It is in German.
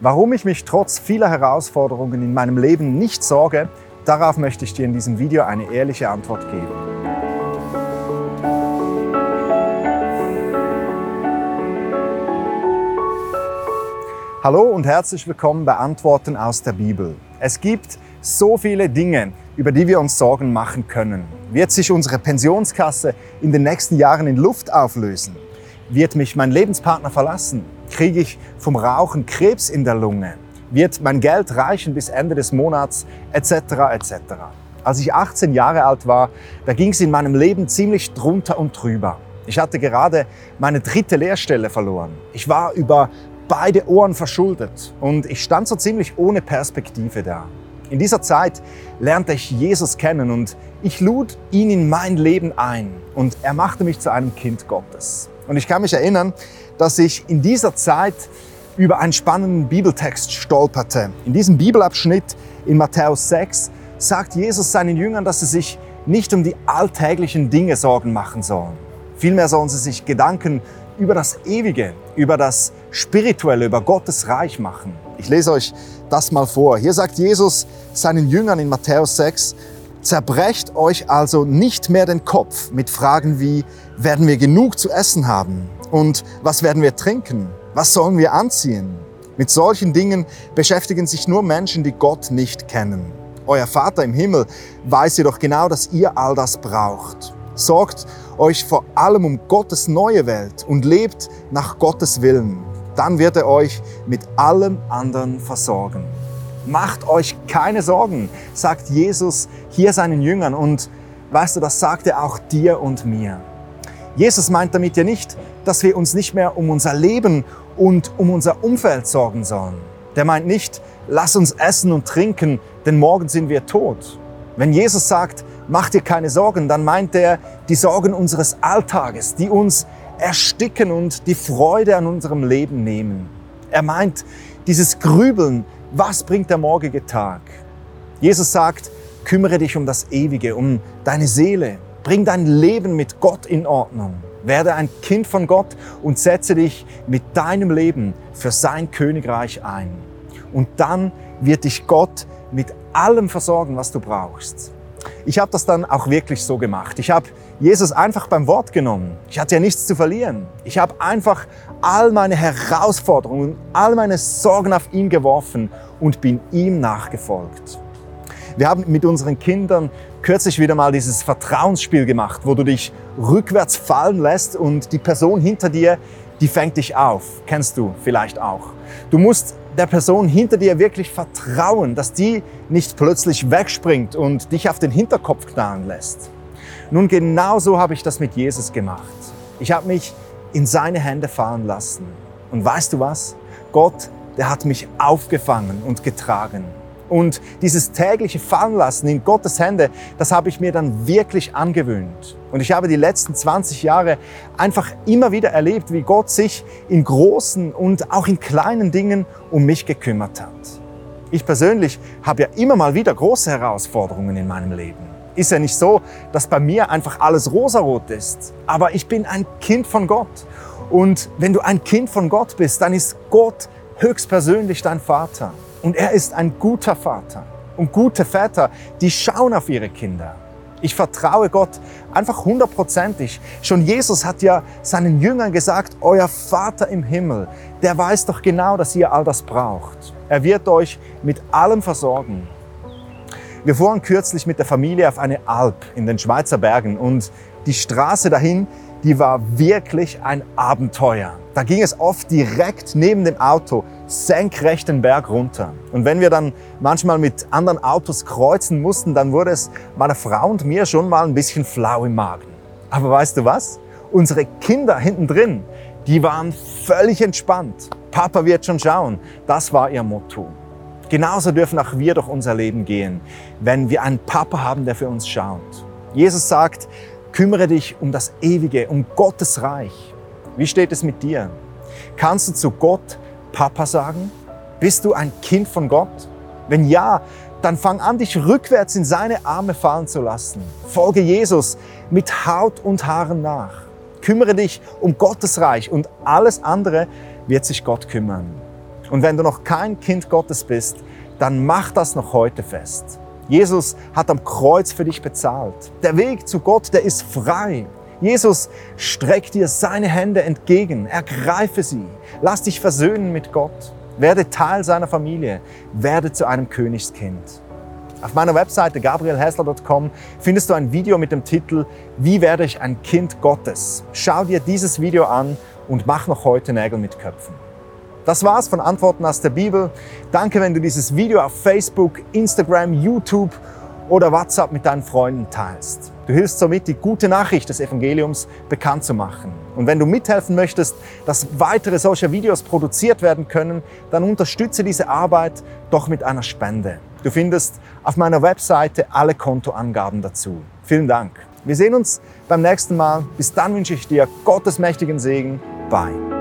Warum ich mich trotz vieler Herausforderungen in meinem Leben nicht sorge, darauf möchte ich dir in diesem Video eine ehrliche Antwort geben. Hallo und herzlich willkommen bei Antworten aus der Bibel. Es gibt so viele Dinge, über die wir uns Sorgen machen können. Wird sich unsere Pensionskasse in den nächsten Jahren in Luft auflösen? Wird mich mein Lebenspartner verlassen? Kriege ich vom Rauchen Krebs in der Lunge? Wird mein Geld reichen bis Ende des Monats? Etc. etc. Als ich 18 Jahre alt war, da ging es in meinem Leben ziemlich drunter und drüber. Ich hatte gerade meine dritte Lehrstelle verloren. Ich war über beide Ohren verschuldet und ich stand so ziemlich ohne Perspektive da. In dieser Zeit lernte ich Jesus kennen und ich lud ihn in mein Leben ein und er machte mich zu einem Kind Gottes. Und ich kann mich erinnern, dass ich in dieser Zeit über einen spannenden Bibeltext stolperte. In diesem Bibelabschnitt in Matthäus 6 sagt Jesus seinen Jüngern, dass sie sich nicht um die alltäglichen Dinge Sorgen machen sollen. Vielmehr sollen sie sich Gedanken über das Ewige, über das Spirituelle, über Gottes Reich machen. Ich lese euch das mal vor. Hier sagt Jesus seinen Jüngern in Matthäus 6, Zerbrecht euch also nicht mehr den Kopf mit Fragen wie, werden wir genug zu essen haben? Und was werden wir trinken? Was sollen wir anziehen? Mit solchen Dingen beschäftigen sich nur Menschen, die Gott nicht kennen. Euer Vater im Himmel weiß jedoch genau, dass ihr all das braucht. Sorgt euch vor allem um Gottes neue Welt und lebt nach Gottes Willen. Dann wird er euch mit allem anderen versorgen. Macht euch keine Sorgen, sagt Jesus hier seinen Jüngern. Und weißt du, das sagt er auch dir und mir. Jesus meint damit ja nicht, dass wir uns nicht mehr um unser Leben und um unser Umfeld sorgen sollen. Der meint nicht, lass uns essen und trinken, denn morgen sind wir tot. Wenn Jesus sagt, mach dir keine Sorgen, dann meint er die Sorgen unseres Alltages, die uns ersticken und die Freude an unserem Leben nehmen. Er meint dieses Grübeln, was bringt der morgige Tag? Jesus sagt, kümmere dich um das Ewige, um deine Seele. Bring dein Leben mit Gott in Ordnung. Werde ein Kind von Gott und setze dich mit deinem Leben für sein Königreich ein. Und dann wird dich Gott mit allem versorgen, was du brauchst. Ich habe das dann auch wirklich so gemacht. Ich habe Jesus einfach beim Wort genommen. Ich hatte ja nichts zu verlieren. Ich habe einfach all meine Herausforderungen, all meine Sorgen auf ihn geworfen und bin ihm nachgefolgt. Wir haben mit unseren Kindern kürzlich wieder mal dieses Vertrauensspiel gemacht, wo du dich rückwärts fallen lässt und die Person hinter dir, die fängt dich auf. Kennst du vielleicht auch. Du musst der Person hinter dir wirklich vertrauen, dass die nicht plötzlich wegspringt und dich auf den Hinterkopf knallen lässt. Nun, genau so habe ich das mit Jesus gemacht. Ich habe mich in seine Hände fallen lassen. Und weißt du was? Gott, der hat mich aufgefangen und getragen. Und dieses tägliche Fallenlassen in Gottes Hände, das habe ich mir dann wirklich angewöhnt. Und ich habe die letzten 20 Jahre einfach immer wieder erlebt, wie Gott sich in großen und auch in kleinen Dingen um mich gekümmert hat. Ich persönlich habe ja immer mal wieder große Herausforderungen in meinem Leben ist ja nicht so, dass bei mir einfach alles rosarot ist. Aber ich bin ein Kind von Gott. Und wenn du ein Kind von Gott bist, dann ist Gott höchstpersönlich dein Vater. Und er ist ein guter Vater. Und gute Väter, die schauen auf ihre Kinder. Ich vertraue Gott einfach hundertprozentig. Schon Jesus hat ja seinen Jüngern gesagt, euer Vater im Himmel, der weiß doch genau, dass ihr all das braucht. Er wird euch mit allem versorgen. Wir fuhren kürzlich mit der Familie auf eine Alp in den Schweizer Bergen und die Straße dahin, die war wirklich ein Abenteuer. Da ging es oft direkt neben dem Auto senkrecht den Berg runter. Und wenn wir dann manchmal mit anderen Autos kreuzen mussten, dann wurde es meiner Frau und mir schon mal ein bisschen flau im Magen. Aber weißt du was? Unsere Kinder hinten drin, die waren völlig entspannt. Papa wird schon schauen. Das war ihr Motto. Genauso dürfen auch wir durch unser Leben gehen, wenn wir einen Papa haben, der für uns schaut. Jesus sagt, kümmere dich um das Ewige, um Gottes Reich. Wie steht es mit dir? Kannst du zu Gott Papa sagen? Bist du ein Kind von Gott? Wenn ja, dann fang an, dich rückwärts in seine Arme fallen zu lassen. Folge Jesus mit Haut und Haaren nach. Kümmere dich um Gottes Reich und alles andere wird sich Gott kümmern. Und wenn du noch kein Kind Gottes bist, dann mach das noch heute fest. Jesus hat am Kreuz für dich bezahlt. Der Weg zu Gott, der ist frei. Jesus streckt dir seine Hände entgegen. Ergreife sie. Lass dich versöhnen mit Gott. Werde Teil seiner Familie. Werde zu einem Königskind. Auf meiner Webseite gabrielhessler.com findest du ein Video mit dem Titel Wie werde ich ein Kind Gottes? Schau dir dieses Video an und mach noch heute Nägel mit Köpfen. Das war's von Antworten aus der Bibel. Danke, wenn du dieses Video auf Facebook, Instagram, YouTube oder WhatsApp mit deinen Freunden teilst. Du hilfst somit, die gute Nachricht des Evangeliums bekannt zu machen. Und wenn du mithelfen möchtest, dass weitere solcher Videos produziert werden können, dann unterstütze diese Arbeit doch mit einer Spende. Du findest auf meiner Webseite alle Kontoangaben dazu. Vielen Dank. Wir sehen uns beim nächsten Mal. Bis dann wünsche ich dir Gottes mächtigen Segen. Bye.